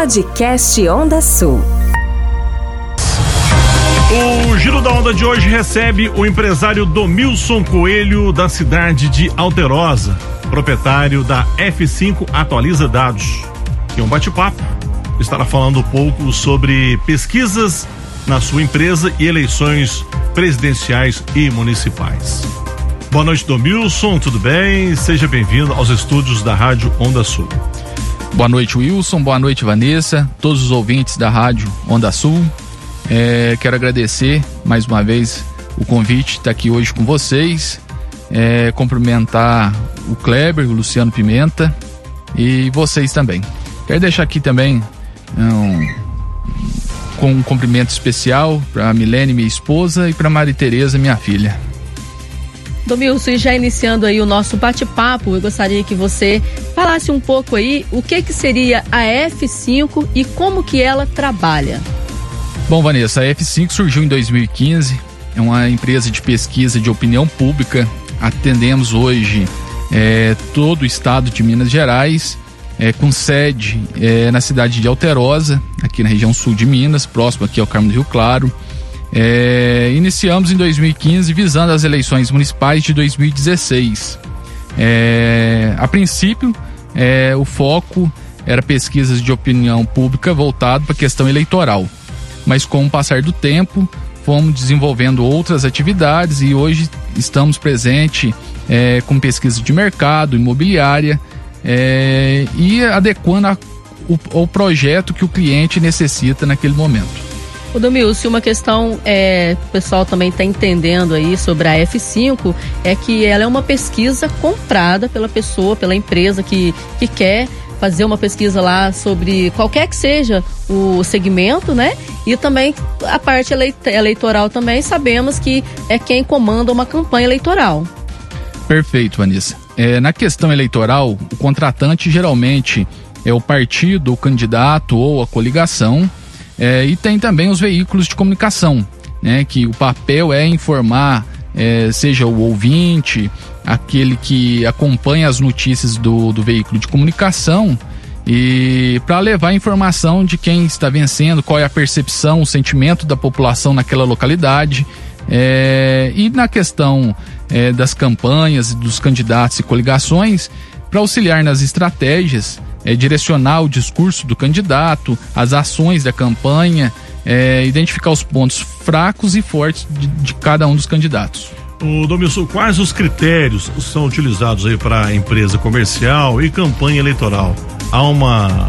Podcast Onda Sul. O Giro da Onda de hoje recebe o empresário Domilson Coelho, da cidade de Alterosa, proprietário da F5 Atualiza Dados. E um bate-papo estará falando um pouco sobre pesquisas na sua empresa e eleições presidenciais e municipais. Boa noite, Domilson, tudo bem? Seja bem-vindo aos estúdios da Rádio Onda Sul. Boa noite, Wilson. Boa noite, Vanessa. Todos os ouvintes da Rádio Onda Sul. É, quero agradecer mais uma vez o convite de estar aqui hoje com vocês. É, cumprimentar o Kleber, o Luciano Pimenta e vocês também. Quero deixar aqui também um, com um cumprimento especial para a Milene, minha esposa, e para Maria Tereza, minha filha. Domilson, já iniciando aí o nosso bate-papo, eu gostaria que você falasse um pouco aí o que que seria a F5 e como que ela trabalha. Bom, Vanessa, a F5 surgiu em 2015, é uma empresa de pesquisa de opinião pública. Atendemos hoje é, todo o estado de Minas Gerais, é, com sede é, na cidade de Alterosa, aqui na região sul de Minas, próximo aqui ao Carmo do Rio Claro. É, iniciamos em 2015 visando as eleições municipais de 2016. É, a princípio, é, o foco era pesquisas de opinião pública voltado para a questão eleitoral mas com o passar do tempo fomos desenvolvendo outras atividades e hoje estamos presentes é, com pesquisa de mercado, imobiliária é, e adequando a, o, o projeto que o cliente necessita naquele momento. O Domilson, uma questão é, o pessoal também está entendendo aí sobre a F5 é que ela é uma pesquisa comprada pela pessoa, pela empresa que, que quer fazer uma pesquisa lá sobre qualquer que seja o segmento, né? E também a parte eleitoral também sabemos que é quem comanda uma campanha eleitoral. Perfeito, Vanessa. É, na questão eleitoral, o contratante geralmente é o partido, o candidato ou a coligação, é, e tem também os veículos de comunicação, né? Que o papel é informar, é, seja o ouvinte, aquele que acompanha as notícias do, do veículo de comunicação e para levar a informação de quem está vencendo, qual é a percepção, o sentimento da população naquela localidade. É, e na questão é, das campanhas, dos candidatos e coligações, para auxiliar nas estratégias, é, direcionar o discurso do candidato, as ações da campanha, é, identificar os pontos fracos e fortes de, de cada um dos candidatos. O Domilson, quais os critérios são utilizados aí para empresa comercial e campanha eleitoral? Há uma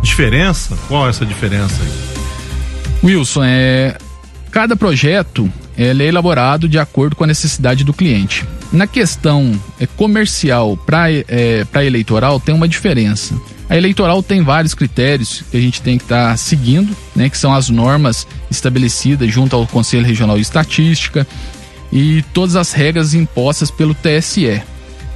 diferença? Qual é essa diferença aí? Wilson, é, cada projeto ele é elaborado de acordo com a necessidade do cliente. Na questão é, comercial para é, eleitoral tem uma diferença. A eleitoral tem vários critérios que a gente tem que estar tá seguindo, né, que são as normas estabelecidas junto ao Conselho Regional de Estatística, e todas as regras impostas pelo TSE,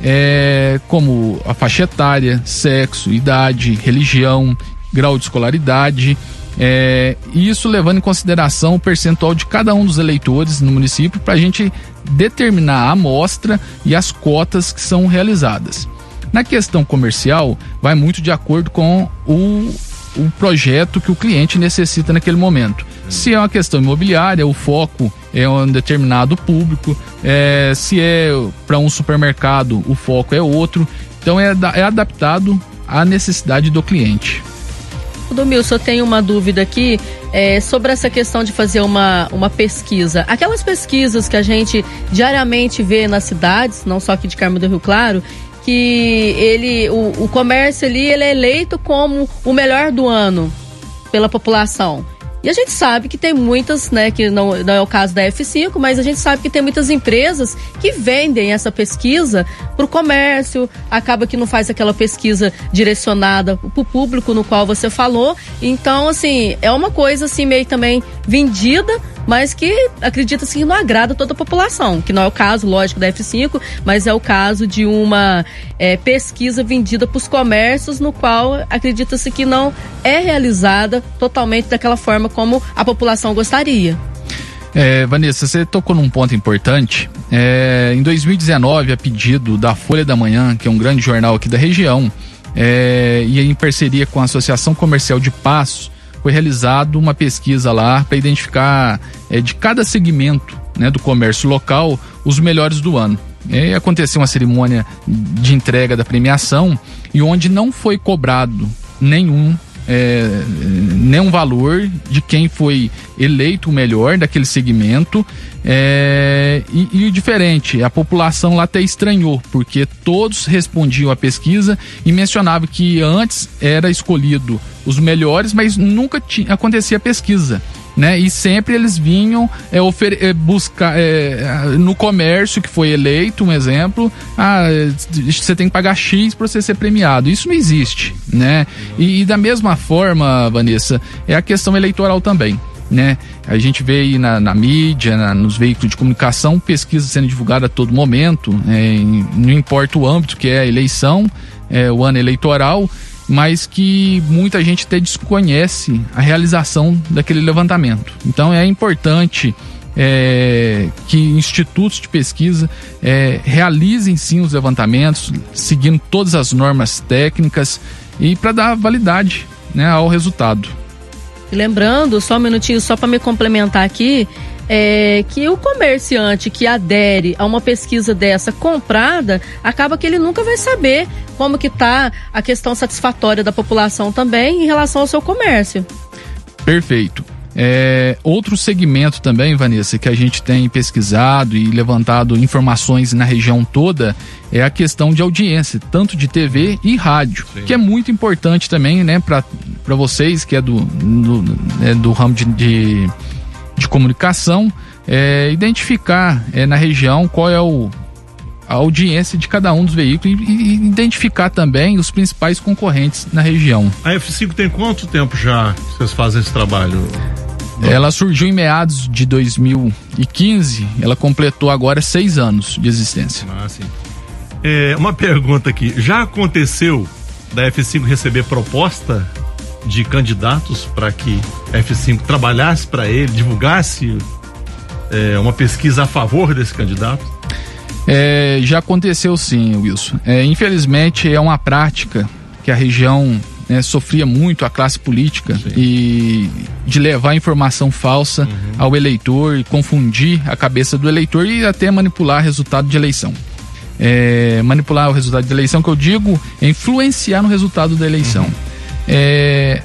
é, como a faixa etária, sexo, idade, religião, grau de escolaridade, é, isso levando em consideração o percentual de cada um dos eleitores no município para a gente determinar a amostra e as cotas que são realizadas. Na questão comercial, vai muito de acordo com o, o projeto que o cliente necessita naquele momento. Se é uma questão imobiliária, o foco é um determinado público. É, se é para um supermercado, o foco é outro. Então é, é adaptado à necessidade do cliente. Domilson, eu tenho uma dúvida aqui é, sobre essa questão de fazer uma, uma pesquisa. Aquelas pesquisas que a gente diariamente vê nas cidades, não só aqui de Carmo do Rio Claro, que ele, o, o comércio ali ele é eleito como o melhor do ano pela população. E a gente sabe que tem muitas, né, que não, não é o caso da F5, mas a gente sabe que tem muitas empresas que vendem essa pesquisa para o comércio, acaba que não faz aquela pesquisa direcionada para o público no qual você falou. Então, assim, é uma coisa assim meio também vendida mas que acredita-se que não agrada toda a população, que não é o caso, lógico, da F5, mas é o caso de uma é, pesquisa vendida para os comércios, no qual acredita-se que não é realizada totalmente daquela forma como a população gostaria. É, Vanessa, você tocou num ponto importante. É, em 2019, a pedido da Folha da Manhã, que é um grande jornal aqui da região, é, e em parceria com a Associação Comercial de Passos, foi realizado uma pesquisa lá para identificar é, de cada segmento né, do comércio local os melhores do ano. E aconteceu uma cerimônia de entrega da premiação e onde não foi cobrado nenhum é, nenhum valor de quem foi eleito o melhor daquele segmento. É, e, e diferente, a população lá até estranhou, porque todos respondiam à pesquisa e mencionavam que antes era escolhido os melhores, mas nunca tinha, acontecia pesquisa né? E sempre eles vinham é, é, buscar é, no comércio que foi eleito, um exemplo, ah, você tem que pagar X para você ser premiado. Isso não existe, né? E, e, da mesma forma, Vanessa, é a questão eleitoral também. Né? A gente vê aí na, na mídia, na, nos veículos de comunicação, pesquisas sendo divulgadas a todo momento, é, não importa o âmbito que é a eleição, é, o ano eleitoral, mas que muita gente até desconhece a realização daquele levantamento. Então é importante é, que institutos de pesquisa é, realizem sim os levantamentos, seguindo todas as normas técnicas e para dar validade né, ao resultado. Lembrando, só um minutinho, só para me complementar aqui, é, que o comerciante que adere a uma pesquisa dessa comprada, acaba que ele nunca vai saber como que está a questão satisfatória da população também em relação ao seu comércio. Perfeito. É, outro segmento também, Vanessa, que a gente tem pesquisado e levantado informações na região toda é a questão de audiência, tanto de TV e rádio, Sim. que é muito importante também, né, para vocês que é do, do, é do ramo de, de de comunicação, é, identificar é, na região qual é o, a audiência de cada um dos veículos e, e, identificar também os principais concorrentes na região. A F5 tem quanto tempo já que vocês fazem esse trabalho? Ela surgiu em meados de 2015, ela completou agora seis anos de existência. Ah, sim. É, uma pergunta aqui: já aconteceu da F5 receber proposta de candidatos para que F5 trabalhasse para ele, divulgasse é, uma pesquisa a favor desse candidato? É, já aconteceu sim, Wilson. É, infelizmente é uma prática que a região né, sofria muito a classe política sim. e de levar informação falsa uhum. ao eleitor e confundir a cabeça do eleitor e até manipular resultado de eleição. É, manipular o resultado de eleição que eu digo é influenciar no resultado da eleição. Uhum. É,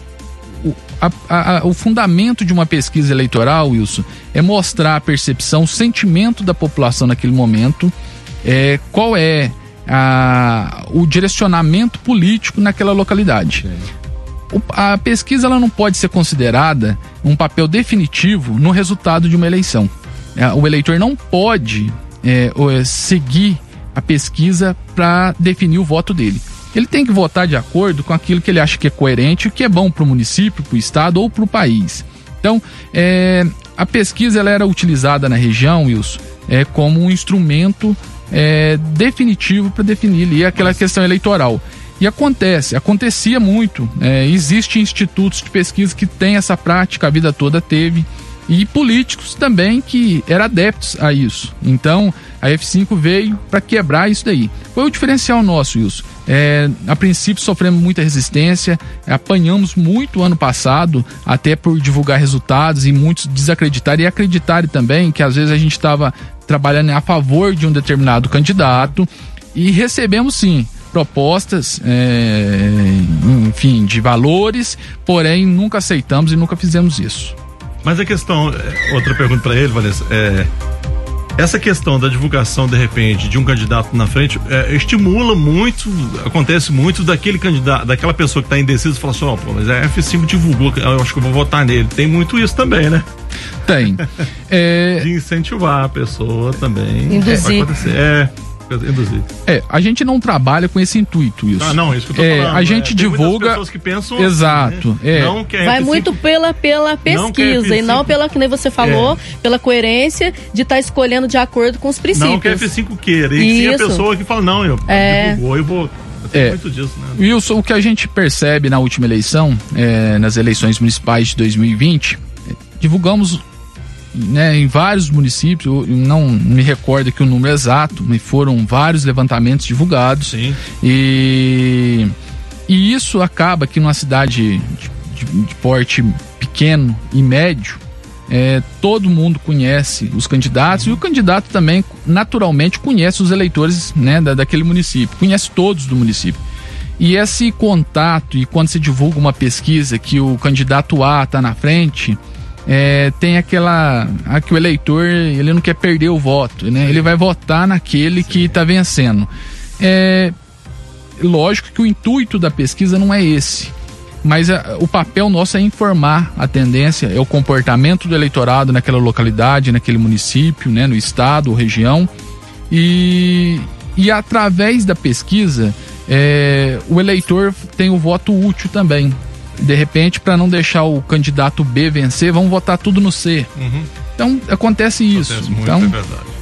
o, a, a, o fundamento de uma pesquisa eleitoral, Wilson, é mostrar a percepção, o sentimento da população naquele momento, é, qual é a, o direcionamento político naquela localidade. O, a pesquisa ela não pode ser considerada um papel definitivo no resultado de uma eleição. É, o eleitor não pode é, seguir a pesquisa para definir o voto dele ele tem que votar de acordo com aquilo que ele acha que é coerente, o que é bom para o município, para o estado ou para o país. Então, é, a pesquisa ela era utilizada na região, Wilson, é, como um instrumento é, definitivo para definir ali aquela questão eleitoral. E acontece, acontecia muito. É, Existem institutos de pesquisa que têm essa prática, a vida toda teve e políticos também que eram adeptos a isso. Então, a F5 veio para quebrar isso daí. Foi o diferencial nosso, isso. É, a princípio sofremos muita resistência, apanhamos muito ano passado, até por divulgar resultados e muitos desacreditarem e acreditarem também que às vezes a gente estava trabalhando a favor de um determinado candidato e recebemos sim propostas, é, enfim, de valores, porém nunca aceitamos e nunca fizemos isso. Mas a questão, é, outra pergunta para ele, Vanessa, é, essa questão da divulgação de repente de um candidato na frente é, estimula muito, acontece muito daquele candidato, daquela pessoa que está indecisa e fala assim, ó, oh, pô, mas a F5 divulgou, eu acho que eu vou votar nele. Tem muito isso também, né? Tem. É... De incentivar a pessoa também. Induzir. É, induzir. É, a gente não trabalha com esse intuito, isso. Ah, não, isso que eu tô é, falando. A gente é, divulga. pessoas que pensam Exato. Assim, né? é. Não quer Vai muito pela, pela pesquisa não e não pela, que nem você falou, é. pela coerência de estar tá escolhendo de acordo com os princípios. Não que a F5 queira. E sim a pessoa que fala, não, eu é. divulgou, eu vou. É. Muito disso, né? Wilson, o que a gente percebe na última eleição, é, nas eleições municipais de 2020, divulgamos né, em vários municípios, não me recordo aqui o número exato, mas foram vários levantamentos divulgados. Sim. E e isso acaba que numa cidade de, de, de porte pequeno e médio, é, todo mundo conhece os candidatos e o candidato também, naturalmente, conhece os eleitores né, da, daquele município, conhece todos do município. E esse contato, e quando se divulga uma pesquisa que o candidato A está na frente, é, tem aquela. Que o eleitor ele não quer perder o voto, né? Ele vai votar naquele que está vencendo. É, lógico que o intuito da pesquisa não é esse. Mas a, o papel nosso é informar a tendência, é o comportamento do eleitorado naquela localidade, naquele município, né, no estado ou região. E, e através da pesquisa, é, o eleitor tem o voto útil também. De repente, para não deixar o candidato B vencer, vamos votar tudo no C. Uhum. Então acontece isso. Acontece muito, então, é verdade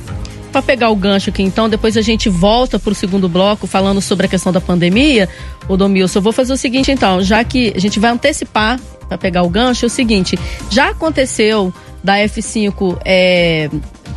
para pegar o gancho aqui, então, depois a gente volta para o segundo bloco falando sobre a questão da pandemia. O Domilson, eu vou fazer o seguinte, então, já que a gente vai antecipar para pegar o gancho, é o seguinte: já aconteceu da F5 é,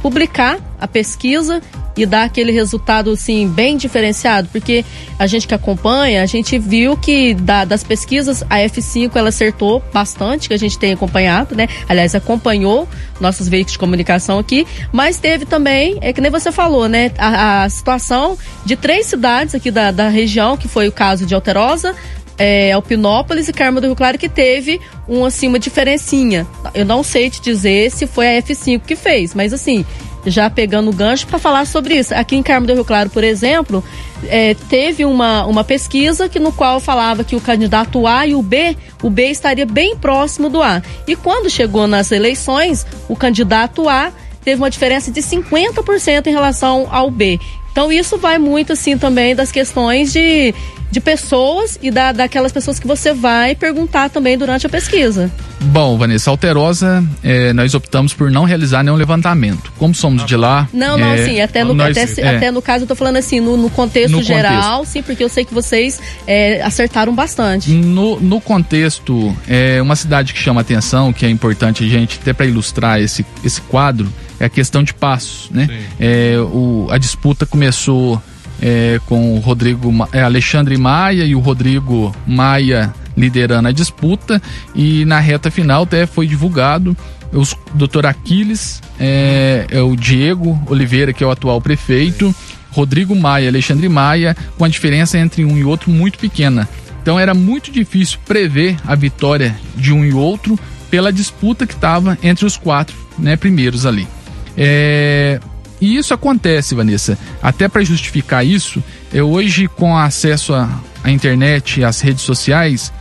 publicar a pesquisa e dar aquele resultado assim bem diferenciado, porque a gente que acompanha, a gente viu que da, das pesquisas a F5 ela acertou bastante, que a gente tem acompanhado, né? Aliás, acompanhou nossos veículos de comunicação aqui, mas teve também, é que nem você falou, né? A, a situação de três cidades aqui da, da região, que foi o caso de Alterosa, é, Alpinópolis e Carmo do Rio Claro que teve um assim uma diferencinha. Eu não sei te dizer se foi a F5 que fez, mas assim, já pegando o gancho para falar sobre isso. Aqui em Carmo do Rio Claro, por exemplo, é, teve uma, uma pesquisa que no qual falava que o candidato A e o B, o B estaria bem próximo do A. E quando chegou nas eleições, o candidato A teve uma diferença de 50% em relação ao B. Então isso vai muito assim também das questões de de pessoas e da, daquelas pessoas que você vai perguntar também durante a pesquisa. Bom, Vanessa, Alterosa, é, nós optamos por não realizar nenhum levantamento. Como somos de lá. Não, não, é, sim, até no, nós, até, é, até, no caso eu tô falando assim, no, no contexto no geral, contexto. sim, porque eu sei que vocês é, acertaram bastante. No, no contexto, é uma cidade que chama atenção, que é importante a gente, até para ilustrar esse, esse quadro, é a questão de passos, né? É, o, a disputa começou é, com o Rodrigo é, Alexandre Maia e o Rodrigo Maia liderando a disputa e na reta final até foi divulgado os doutor Aquiles, é, é, o Diego Oliveira, que é o atual prefeito, Rodrigo Maia, Alexandre Maia, com a diferença entre um e outro muito pequena. Então era muito difícil prever a vitória de um e outro pela disputa que estava entre os quatro né, primeiros ali. É, e isso acontece, Vanessa. Até para justificar isso, é, hoje, com acesso à internet e às redes sociais,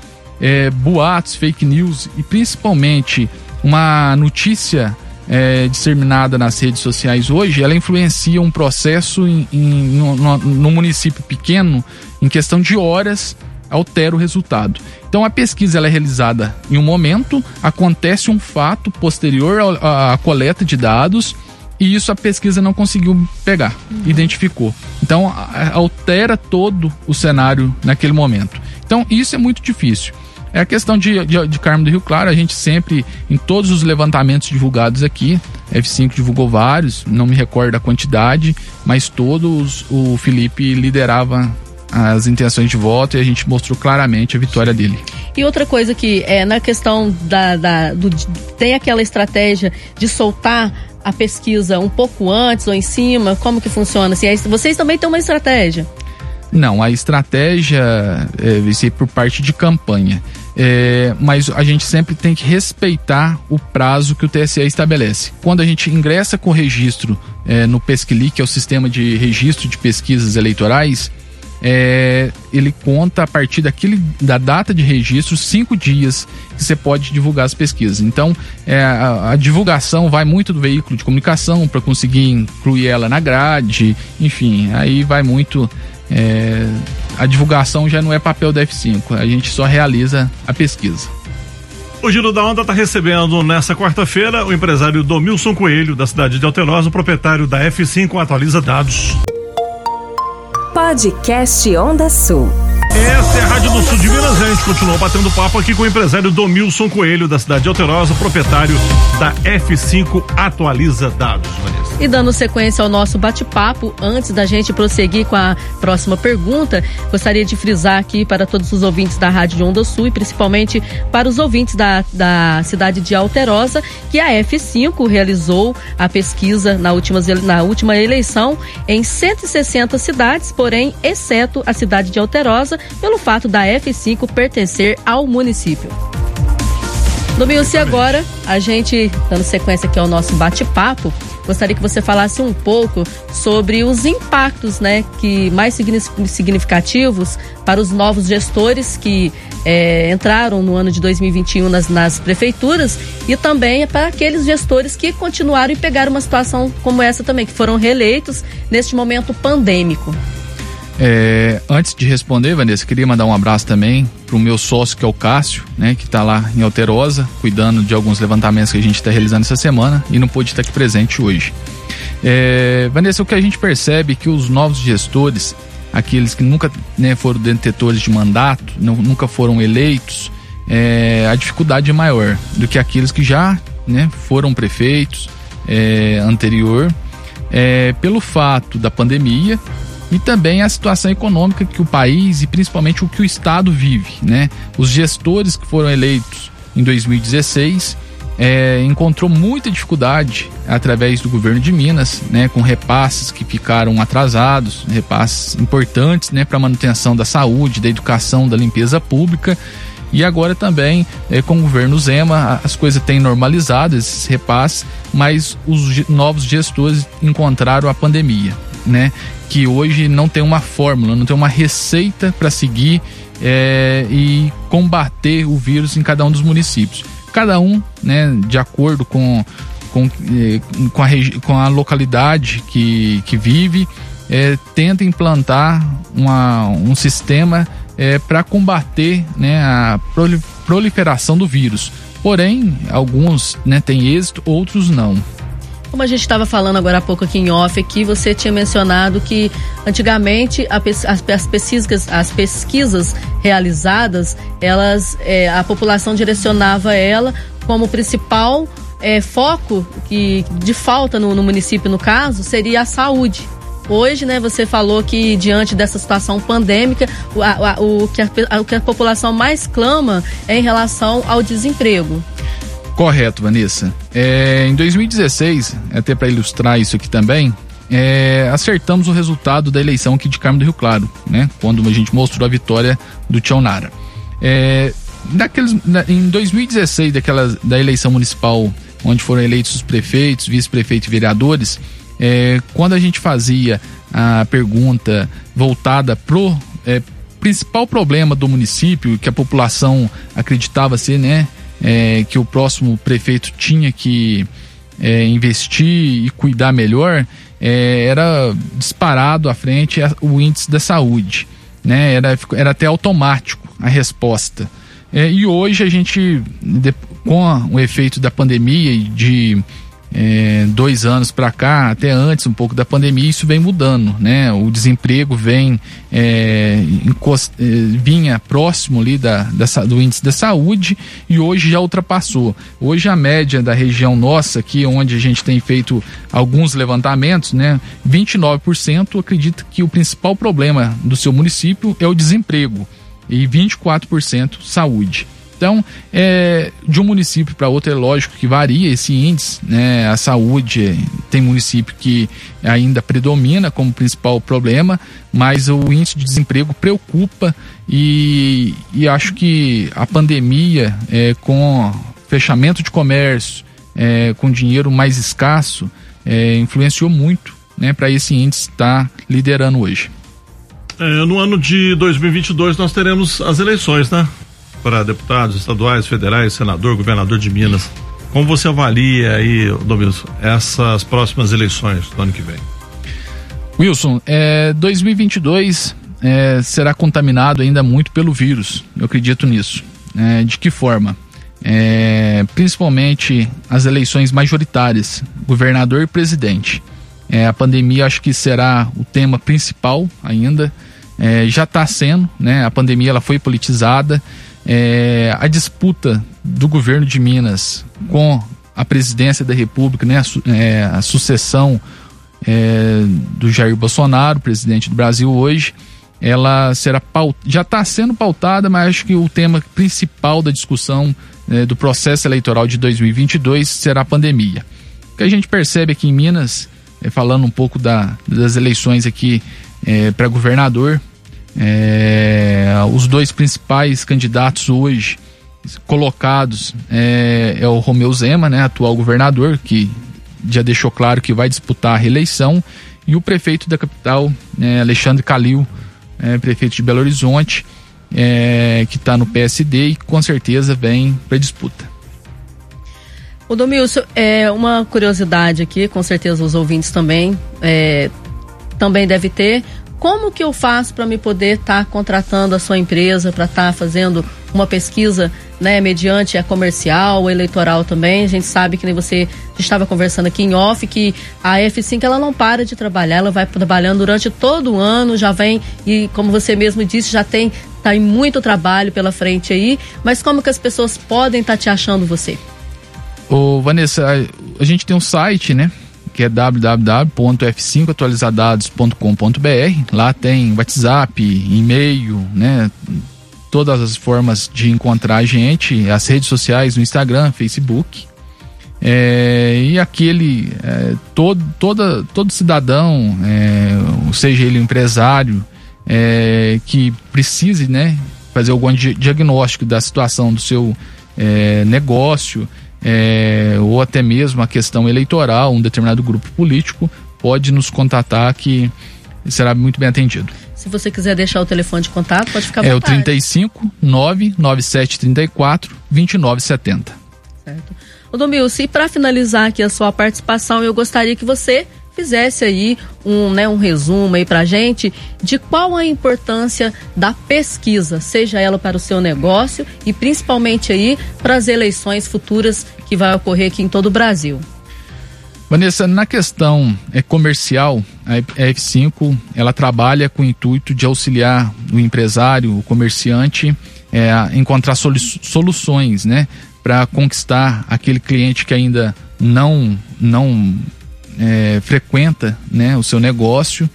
é, boatos, fake news e principalmente uma notícia é, disseminada nas redes sociais hoje, ela influencia um processo em, em, no, no município pequeno, em questão de horas, altera o resultado. Então a pesquisa é realizada em um momento, acontece um fato posterior à coleta de dados e isso a pesquisa não conseguiu pegar, uhum. identificou. Então altera todo o cenário naquele momento. Então isso é muito difícil. É a questão de, de, de Carmo do Rio Claro, a gente sempre, em todos os levantamentos divulgados aqui, F5 divulgou vários, não me recordo a quantidade, mas todos o Felipe liderava as intenções de voto e a gente mostrou claramente a vitória dele. E outra coisa que é na questão da, da do, tem aquela estratégia de soltar a pesquisa um pouco antes ou em cima? Como que funciona? Assim, vocês também têm uma estratégia? Não, a estratégia é, ser por parte de campanha. É, mas a gente sempre tem que respeitar o prazo que o TSE estabelece. Quando a gente ingressa com o registro é, no Pesquili, que é o sistema de registro de pesquisas eleitorais, é, ele conta a partir daquele, da data de registro, cinco dias que você pode divulgar as pesquisas. Então, é, a, a, divulgação vai muito do veículo de comunicação para conseguir incluir ela na grade, enfim, aí vai muito. É, a divulgação já não é papel da F5, a gente só realiza a pesquisa. O Giro da Onda está recebendo nessa quarta-feira o empresário Domilson Coelho, da cidade de Alterosa, proprietário da F5 Atualiza Dados. Podcast Onda Sul. Essa é a Rádio do Sul de Minas. A gente continuou batendo papo aqui com o empresário Domilson Coelho, da cidade de Alterosa, proprietário da F5 Atualiza Dados, Vanessa. E dando sequência ao nosso bate-papo, antes da gente prosseguir com a próxima pergunta, gostaria de frisar aqui para todos os ouvintes da Rádio Onda Sul e principalmente para os ouvintes da, da cidade de Alterosa, que a F5 realizou a pesquisa na última, na última eleição em 160 cidades, porém, exceto a cidade de Alterosa, pelo fato da F5 pertencer ao município. Domilce, agora a gente, dando sequência aqui ao nosso bate-papo, gostaria que você falasse um pouco sobre os impactos, né, que mais significativos para os novos gestores que é, entraram no ano de 2021 nas, nas prefeituras e também para aqueles gestores que continuaram e pegaram uma situação como essa também, que foram reeleitos neste momento pandêmico. É, antes de responder, Vanessa, queria mandar um abraço também para o meu sócio, que é o Cássio, né, que está lá em Alterosa, cuidando de alguns levantamentos que a gente está realizando essa semana e não pôde estar aqui presente hoje. É, Vanessa, o que a gente percebe é que os novos gestores, aqueles que nunca né, foram detetores de mandato, não, nunca foram eleitos, é, a dificuldade é maior do que aqueles que já né, foram prefeitos é, anterior, é, pelo fato da pandemia e também a situação econômica que o país e principalmente o que o Estado vive. Né? Os gestores que foram eleitos em 2016 é, encontrou muita dificuldade através do governo de Minas, né, com repasses que ficaram atrasados, repasses importantes né, para a manutenção da saúde, da educação, da limpeza pública. E agora também, é, com o governo Zema, as coisas têm normalizado, esses repasses, mas os novos gestores encontraram a pandemia né? Que hoje não tem uma fórmula, não tem uma receita para seguir é, e combater o vírus em cada um dos municípios. Cada um, né, de acordo com, com, é, com, a, com a localidade que, que vive, é, tenta implantar uma, um sistema é, para combater né, a proliferação do vírus. Porém, alguns né, têm êxito, outros não. Como a gente estava falando agora há pouco aqui em off, aqui você tinha mencionado que antigamente a, as, as, pesquisas, as pesquisas realizadas, elas, é, a população direcionava ela como principal é, foco que, de falta no, no município, no caso, seria a saúde. Hoje, né, você falou que diante dessa situação pandêmica, o, a, o, que a, o que a população mais clama é em relação ao desemprego. Correto, Vanessa. É, em 2016, até para ilustrar isso aqui também, é, acertamos o resultado da eleição aqui de Carmo do Rio Claro, né? Quando a gente mostrou a vitória do Tião Nara. É, naqueles, na, em 2016, daquela, da eleição municipal, onde foram eleitos os prefeitos, vice-prefeitos e vereadores, é, quando a gente fazia a pergunta voltada pro é, principal problema do município, que a população acreditava ser, né? É, que o próximo prefeito tinha que é, investir e cuidar melhor, é, era disparado à frente o índice da saúde. Né? Era, era até automático a resposta. É, e hoje a gente, com o efeito da pandemia e de é, dois anos para cá, até antes um pouco da pandemia, isso vem mudando, né? O desemprego vem é, encost, é, vinha próximo ali da, da, do índice da saúde e hoje já ultrapassou. Hoje a média da região nossa, aqui onde a gente tem feito alguns levantamentos, né? 29% acredita que o principal problema do seu município é o desemprego e 24% saúde. Então, é, de um município para outro, é lógico que varia esse índice, né? A saúde tem município que ainda predomina como principal problema, mas o índice de desemprego preocupa e, e acho que a pandemia, é, com fechamento de comércio, é, com dinheiro mais escasso, é, influenciou muito né, para esse índice estar tá liderando hoje. É, no ano de 2022 nós teremos as eleições, né? Para deputados estaduais, federais, senador, governador de Minas. Como você avalia aí, Domingos, essas próximas eleições do ano que vem? Wilson, é, 2022 é, será contaminado ainda muito pelo vírus. Eu acredito nisso. É, de que forma? É, principalmente as eleições majoritárias, governador e presidente. É, a pandemia acho que será o tema principal ainda é, já está sendo, né? A pandemia ela foi politizada. É, a disputa do governo de Minas com a presidência da República, né? A, é, a sucessão é, do Jair Bolsonaro, presidente do Brasil hoje, ela será paut... já está sendo pautada, mas acho que o tema principal da discussão é, do processo eleitoral de 2022 será a pandemia. O que a gente percebe aqui em Minas, é, falando um pouco da, das eleições aqui é, para governador, é, os dois principais candidatos hoje colocados é, é, o Romeu Zema, né, atual governador, que já deixou claro que vai disputar a reeleição, e o prefeito da capital, é, Alexandre Calil, é, prefeito de Belo Horizonte, é, que está no PSD e com certeza vem para disputa. O Domilson, é uma curiosidade aqui, com certeza os ouvintes também é, também deve ter. Como que eu faço para me poder estar tá contratando a sua empresa para estar tá fazendo uma pesquisa, né, mediante a comercial, eleitoral também? A gente sabe que nem você estava conversando aqui em off que a F5 ela não para de trabalhar, ela vai trabalhando durante todo o ano, já vem e como você mesmo disse, já tem tá em muito trabalho pela frente aí, mas como que as pessoas podem estar tá te achando você? Ô, Vanessa, a, a gente tem um site, né? Que é www.f5atualizadados.com.br. Lá tem WhatsApp, e-mail, né? Todas as formas de encontrar a gente, as redes sociais, no Instagram, Facebook. É, e aquele é, todo, toda, todo cidadão, é, seja ele empresário, é, que precise né, fazer algum diagnóstico da situação do seu é, negócio, é, ou até mesmo a questão eleitoral, um determinado grupo político, pode nos contatar que será muito bem atendido. Se você quiser deixar o telefone de contato, pode ficar à É vontade. o 35 99734 2970. Certo. O Domilson, e para finalizar aqui a sua participação, eu gostaria que você fizesse aí um, né, um resumo aí pra gente de qual a importância da pesquisa, seja ela para o seu negócio e principalmente aí para as eleições futuras que vai ocorrer aqui em todo o Brasil. Vanessa, na questão é, comercial, a F5 ela trabalha com o intuito de auxiliar o empresário, o comerciante, é, a encontrar solu soluções, né, para conquistar aquele cliente que ainda não não é, frequenta né, o seu negócio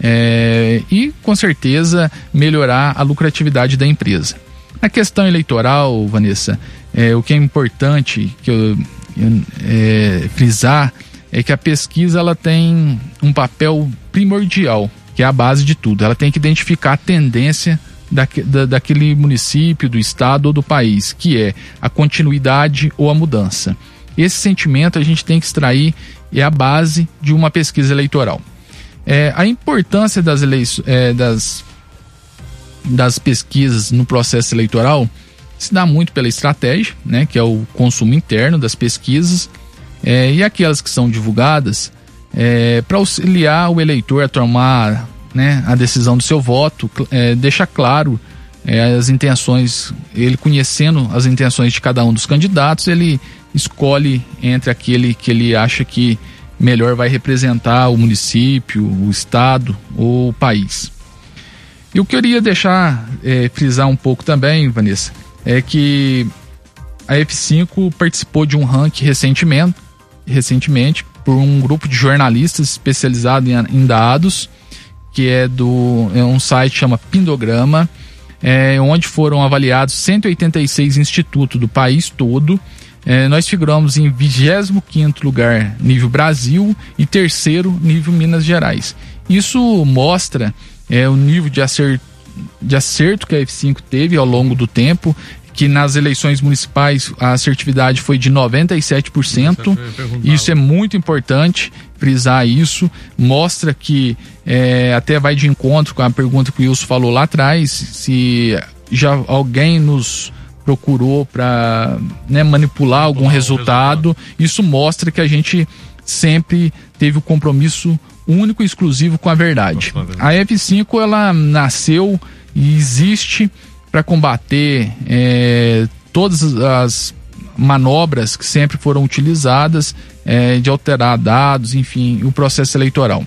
é, e, com certeza, melhorar a lucratividade da empresa. Na questão eleitoral, Vanessa, é, o que é importante que eu, eu é, frisar é que a pesquisa ela tem um papel primordial, que é a base de tudo. Ela tem que identificar a tendência da, da, daquele município, do estado ou do país, que é a continuidade ou a mudança. Esse sentimento a gente tem que extrair é a base de uma pesquisa eleitoral. É, a importância das, é, das, das pesquisas no processo eleitoral se dá muito pela estratégia, né, que é o consumo interno das pesquisas, é, e aquelas que são divulgadas é, para auxiliar o eleitor a tomar né, a decisão do seu voto, é, deixa claro as intenções, ele conhecendo as intenções de cada um dos candidatos, ele escolhe entre aquele que ele acha que melhor vai representar o município, o estado ou o país. Eu queria deixar é, frisar um pouco também, Vanessa, é que a F5 participou de um ranking recentemente, recentemente por um grupo de jornalistas especializado em, em dados, que é do é um site chama Pindograma, é, onde foram avaliados 186 institutos do país todo é, nós figuramos em 25 lugar nível Brasil e terceiro nível Minas Gerais. Isso mostra é, o nível de acerto, de acerto que a F5 teve ao longo do tempo, que nas eleições municipais a assertividade foi de 97%. Isso é muito importante frisar isso. Mostra que é, até vai de encontro com a pergunta que o Wilson falou lá atrás, se já alguém nos procurou para né, manipular algum resultado. resultado. Isso mostra que a gente sempre teve o um compromisso único e exclusivo com a verdade. A F5 ela nasceu e existe para combater é, todas as manobras que sempre foram utilizadas é, de alterar dados, enfim, o processo eleitoral.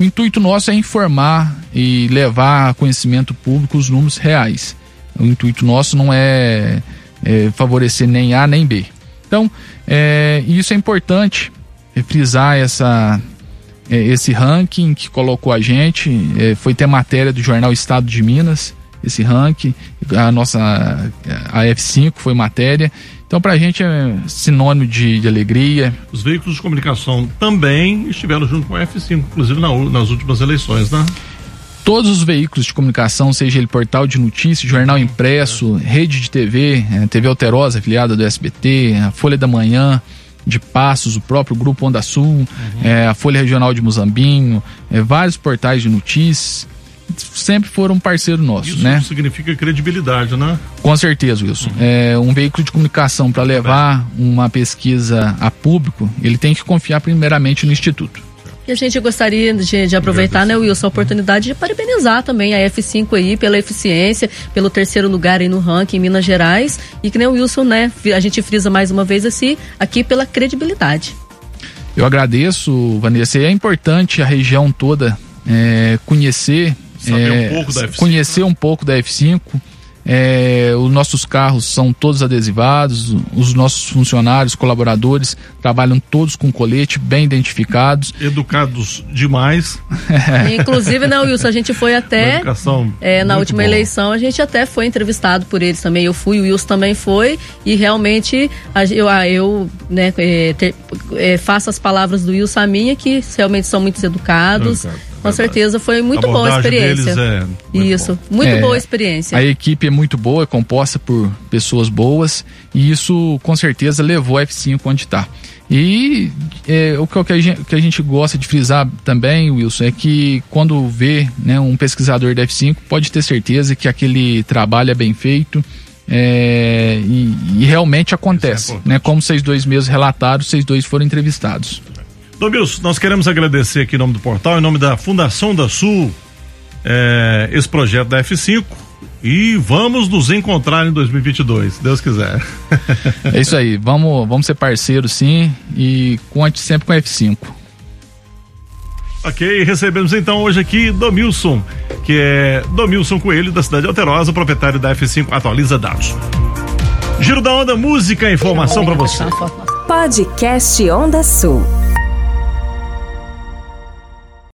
O intuito nosso é informar e levar a conhecimento público os números reais. O intuito nosso não é, é favorecer nem A nem B. Então, é, isso é importante é, frisar essa, é, esse ranking que colocou a gente. É, foi ter matéria do jornal Estado de Minas, esse ranking. A nossa a F5 foi matéria. Então, para a gente é sinônimo de, de, alegria. Os veículos de comunicação também estiveram junto com a F5, inclusive na, nas últimas eleições, né? Todos os veículos de comunicação, seja ele portal de notícias, jornal impresso, rede de TV, é, TV Alterosa, afiliada do SBT, a Folha da Manhã, de Passos, o próprio Grupo Onda Sul, uhum. é, a Folha Regional de Muzambinho, é, vários portais de notícias sempre foram parceiro nosso, Isso né? significa credibilidade, né? Com certeza, Wilson. Uhum. É, um veículo de comunicação para levar uma pesquisa a público, ele tem que confiar primeiramente no Instituto. E a gente gostaria de, de aproveitar, né, Wilson, a oportunidade de parabenizar também a F5 aí pela eficiência, pelo terceiro lugar aí no ranking em Minas Gerais e que nem o Wilson, né, a gente frisa mais uma vez assim, aqui pela credibilidade. Eu agradeço, Vanessa, e é importante a região toda é, conhecer Saber é, um pouco da F5, conhecer né? um pouco da F5. É, os nossos carros são todos adesivados, os nossos funcionários, colaboradores trabalham todos com colete, bem identificados. Educados demais. Inclusive, né, Wilson, a gente foi até. É, na última bom. eleição, a gente até foi entrevistado por eles também. Eu fui, o Wilson também foi, e realmente eu, eu né, é, ter, é, faço as palavras do Wilson a minha, que realmente são muito educados. Com certeza foi muito boa a experiência. É muito isso, bom. muito é, boa experiência. A equipe é muito boa, é composta por pessoas boas e isso com certeza levou a F5 onde está. E é, o, que, a gente, que a gente gosta de frisar também, Wilson, é que quando vê né, um pesquisador da F5, pode ter certeza que aquele trabalho é bem feito. É, e, e, realmente acontece, é né? Como vocês dois mesmos relataram, vocês dois foram entrevistados. Domilson, nós queremos agradecer aqui em nome do portal, em nome da Fundação da Sul, é, esse projeto da F5 e vamos nos encontrar em 2022, se Deus quiser. É isso aí, vamos, vamos ser parceiros sim e conte sempre com a F5. Ok, recebemos então hoje aqui Domilson, que é Domilson Coelho, da cidade de Alterosa, proprietário da F5 Atualiza Dados. Giro da Onda, música, informação para você. Podcast Onda Sul.